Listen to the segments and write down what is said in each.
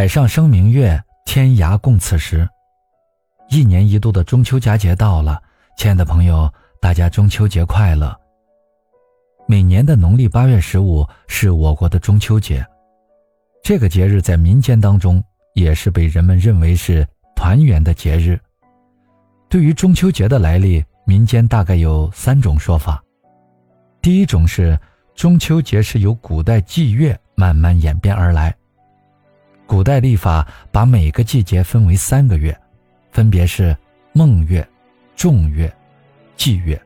海上生明月，天涯共此时。一年一度的中秋佳节到了，亲爱的朋友，大家中秋节快乐！每年的农历八月十五是我国的中秋节，这个节日在民间当中也是被人们认为是团圆的节日。对于中秋节的来历，民间大概有三种说法。第一种是中秋节是由古代祭月慢慢演变而来。古代历法把每个季节分为三个月，分别是孟月、仲月、季月。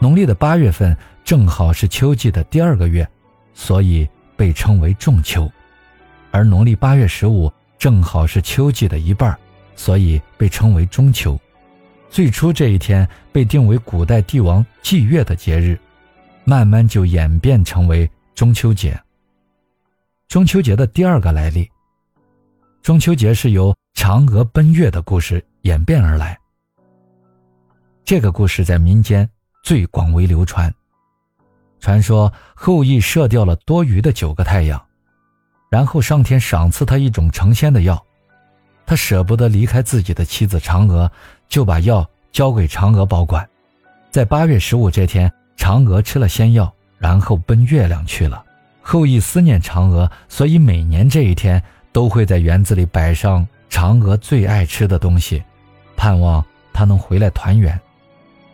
农历的八月份正好是秋季的第二个月，所以被称为仲秋；而农历八月十五正好是秋季的一半，所以被称为中秋。最初这一天被定为古代帝王祭月的节日，慢慢就演变成为中秋节。中秋节的第二个来历。中秋节是由嫦娥奔月的故事演变而来。这个故事在民间最广为流传。传说后羿射掉了多余的九个太阳，然后上天赏赐他一种成仙的药，他舍不得离开自己的妻子嫦娥，就把药交给嫦娥保管。在八月十五这天，嫦娥吃了仙药，然后奔月亮去了。后羿思念嫦娥，所以每年这一天都会在园子里摆上嫦娥最爱吃的东西，盼望她能回来团圆。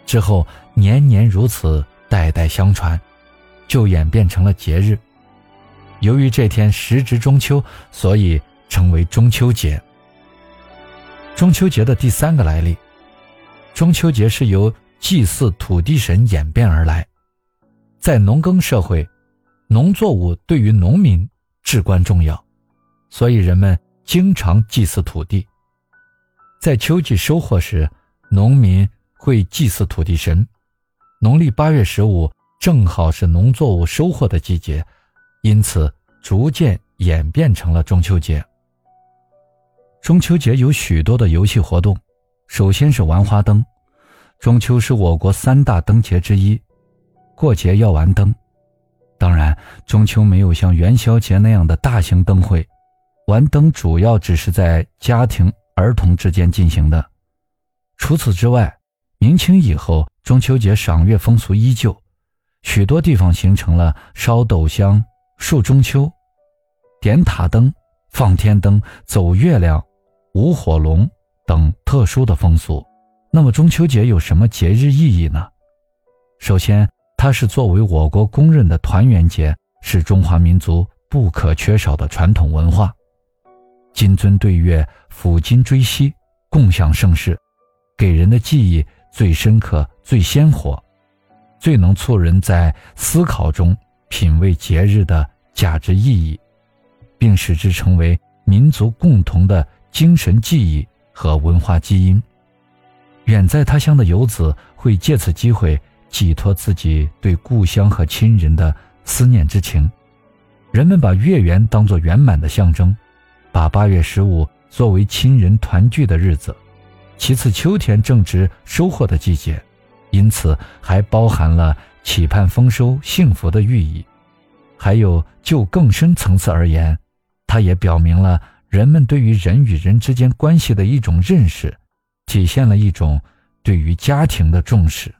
之后年年如此，代代相传，就演变成了节日。由于这天时值中秋，所以称为中秋节。中秋节的第三个来历，中秋节是由祭祀土地神演变而来，在农耕社会。农作物对于农民至关重要，所以人们经常祭祀土地。在秋季收获时，农民会祭祀土地神。农历八月十五正好是农作物收获的季节，因此逐渐演变成了中秋节。中秋节有许多的游戏活动，首先是玩花灯。中秋是我国三大灯节之一，过节要玩灯。当然，中秋没有像元宵节那样的大型灯会，玩灯主要只是在家庭、儿童之间进行的。除此之外，明清以后，中秋节赏月风俗依旧，许多地方形成了烧斗香、树中秋、点塔灯、放天灯、走月亮、舞火龙等特殊的风俗。那么，中秋节有什么节日意义呢？首先，它是作为我国公认的团圆节，是中华民族不可缺少的传统文化。金樽对月，抚今追昔，共享盛世，给人的记忆最深刻、最鲜活，最能促人在思考中品味节日的价值意义，并使之成为民族共同的精神记忆和文化基因。远在他乡的游子会借此机会。寄托自己对故乡和亲人的思念之情，人们把月圆当作圆满的象征，把八月十五作为亲人团聚的日子。其次，秋天正值收获的季节，因此还包含了期盼丰收、幸福的寓意。还有，就更深层次而言，它也表明了人们对于人与人之间关系的一种认识，体现了一种对于家庭的重视。